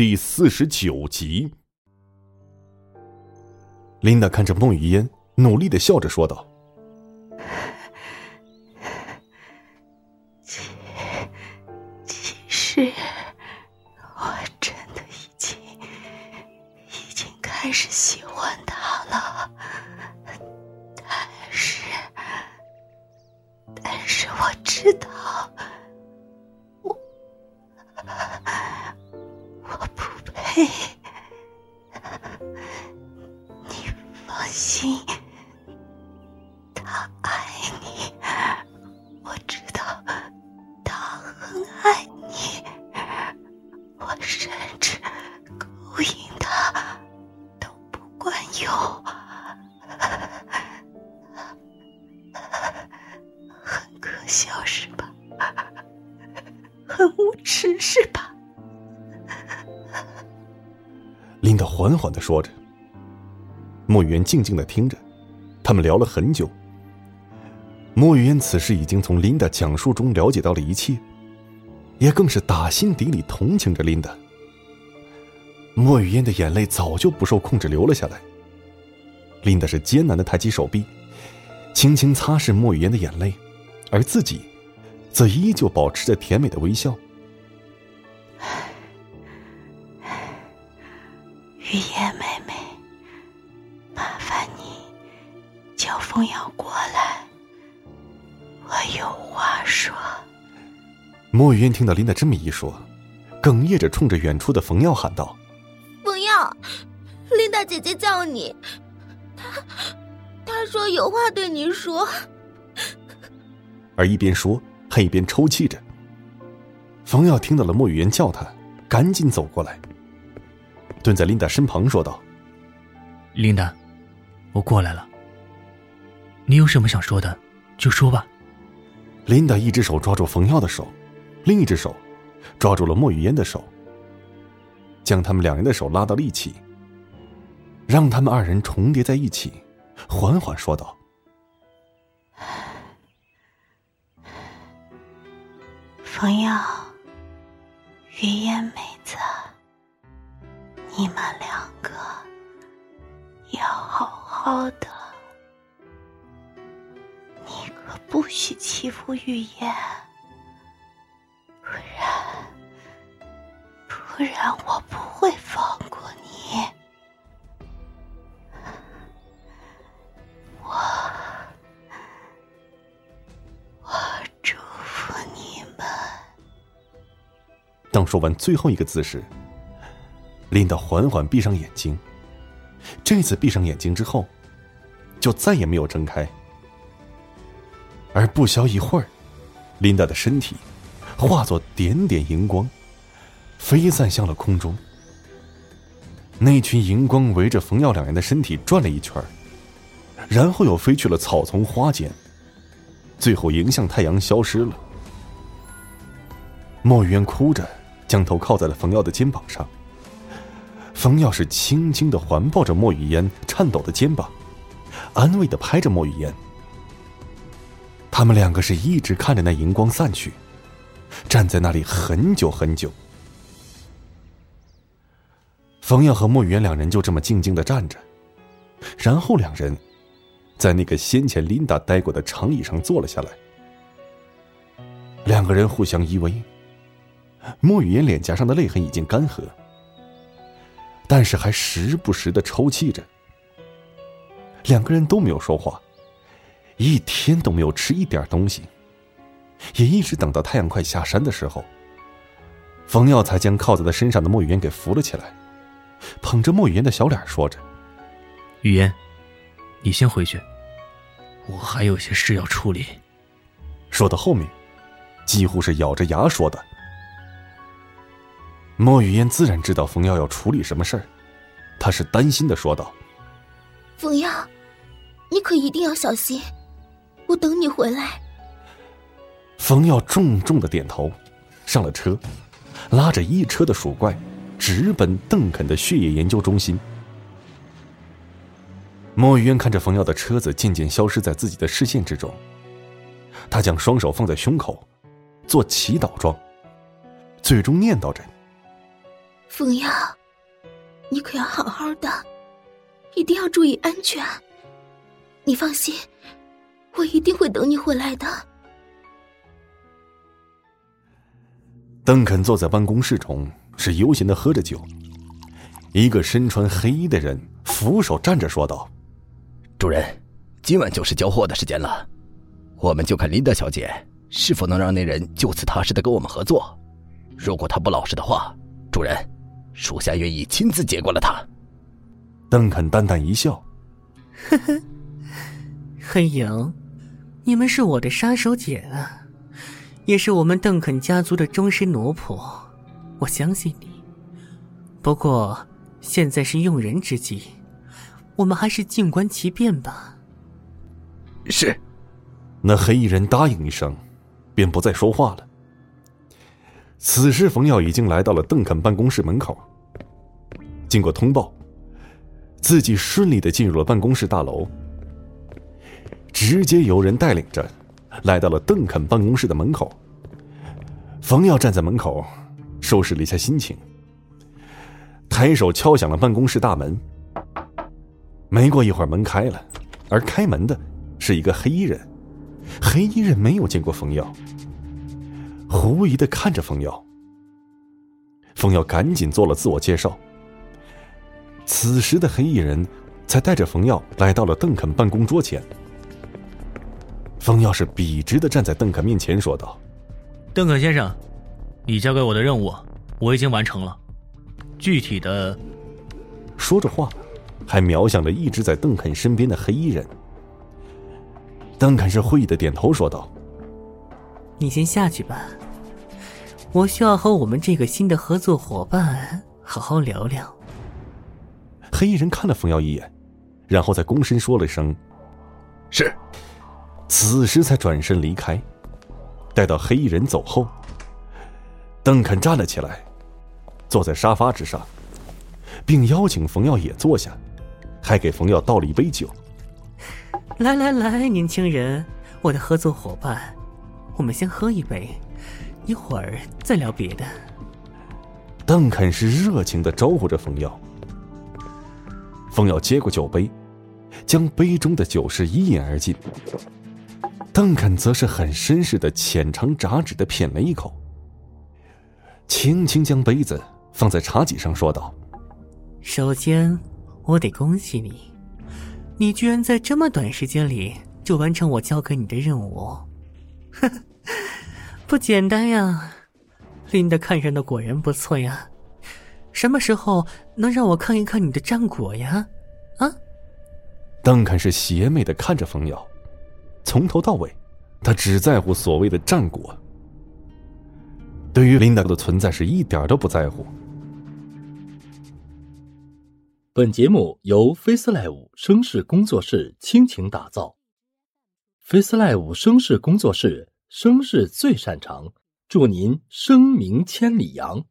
第四十九集。琳达看着孟雨嫣，努力的笑着说道：“其其实，我真的已经已经开始喜欢他了，但是，但是我知道。” Hey. 缓缓的说着，莫雨嫣静静的听着，他们聊了很久。莫雨嫣此时已经从琳达讲述中了解到了一切，也更是打心底里同情着琳达。莫雨嫣的眼泪早就不受控制流了下来。琳达是艰难的抬起手臂，轻轻擦拭莫雨嫣的眼泪，而自己，则依旧保持着甜美的微笑。雨夜妹妹，麻烦你叫风瑶过来，我有话说。莫雨嫣听到琳达这么一说，哽咽着冲着远处的冯耀喊道：“冯耀，琳达姐姐叫你，她她说有话对你说。”而一边说，还一边抽泣着。冯耀听到了莫雨嫣叫他，赶紧走过来。蹲在琳达身旁说道：“琳达，我过来了。你有什么想说的，就说吧。”琳达一只手抓住冯耀的手，另一只手抓住了莫雨嫣的手，将他们两人的手拉到了一起，让他们二人重叠在一起，缓缓说道：“冯耀，云烟妹子。”你们两个要好好的，你可不许欺负玉燕，不然，不然我不会放过你。我，我祝福你们。当说完最后一个字时。琳达缓缓闭上眼睛，这次闭上眼睛之后，就再也没有睁开。而不消一会儿，琳达的身体化作点点荧光，飞散向了空中。那群荧光围着冯耀两人的身体转了一圈，然后又飞去了草丛花间，最后迎向太阳消失了。莫渊哭着将头靠在了冯耀的肩膀上。冯耀是轻轻的环抱着莫雨嫣颤抖的肩膀，安慰的拍着莫雨嫣。他们两个是一直看着那荧光散去，站在那里很久很久。冯耀和莫雨嫣两人就这么静静的站着，然后两人在那个先前琳达待过的长椅上坐了下来。两个人互相依偎，莫雨嫣脸颊上的泪痕已经干涸。但是还时不时的抽泣着，两个人都没有说话，一天都没有吃一点东西，也一直等到太阳快下山的时候，冯耀才将靠在他身上的莫雨嫣给扶了起来，捧着莫雨嫣的小脸说着：“雨嫣，你先回去，我还有些事要处理。”说到后面，几乎是咬着牙说的。莫雨嫣自然知道冯耀要处理什么事儿，她是担心的说道：“冯耀，你可一定要小心，我等你回来。”冯耀重重的点头，上了车，拉着一车的鼠怪，直奔邓肯的血液研究中心。莫雨嫣看着冯耀的车子渐渐消失在自己的视线之中，他将双手放在胸口，做祈祷状，最终念叨着。冯耀，你可要好好的，一定要注意安全。你放心，我一定会等你回来的。邓肯坐在办公室中，是悠闲的喝着酒。一个身穿黑衣的人扶手站着说道：“主人，今晚就是交货的时间了，我们就看琳达小姐是否能让那人就此踏实的跟我们合作。如果他不老实的话，主人，属下愿意亲自接过了他。”邓肯淡淡一笑：“呵呵，黑影，你们是我的杀手锏啊。”也是我们邓肯家族的终身奴仆，我相信你。不过现在是用人之际，我们还是静观其变吧。是。那黑衣人答应一声，便不再说话了。此时，冯耀已经来到了邓肯办公室门口。经过通报，自己顺利的进入了办公室大楼，直接由人带领着。来到了邓肯办公室的门口，冯耀站在门口，收拾了一下心情，抬手敲响了办公室大门。没过一会儿，门开了，而开门的是一个黑衣人。黑衣人没有见过冯耀，狐疑的看着冯耀。冯耀赶紧做了自我介绍。此时的黑衣人才带着冯耀来到了邓肯办公桌前。冯耀是笔直的站在邓肯面前，说道：“邓肯先生，你交给我的任务我已经完成了，具体的……”说着话，还瞄向了一直在邓肯身边的黑衣人。邓肯是会意的点头说道：“你先下去吧，我需要和我们这个新的合作伙伴好好聊聊。”黑衣人看了冯耀一眼，然后再躬身说了声：“是。”此时才转身离开。待到黑衣人走后，邓肯站了起来，坐在沙发之上，并邀请冯耀也坐下，还给冯耀倒了一杯酒。来来来，年轻人，我的合作伙伴，我们先喝一杯，一会儿再聊别的。邓肯是热情的招呼着冯耀。冯耀接过酒杯，将杯中的酒是一饮而尽。邓肯则是很绅士的浅尝辄止的品了一口，轻轻将杯子放在茶几上，说道：“首先，我得恭喜你，你居然在这么短时间里就完成我交给你的任务，不简单呀！琳达看上的果然不错呀，什么时候能让我看一看你的战果呀？”啊！邓肯是邪魅的看着冯瑶。从头到尾，他只在乎所谓的战果，对于琳达的存在是一点都不在乎。本节目由 FaceLive 声势工作室倾情打造，FaceLive 声势工作室声势最擅长，祝您声名千里扬。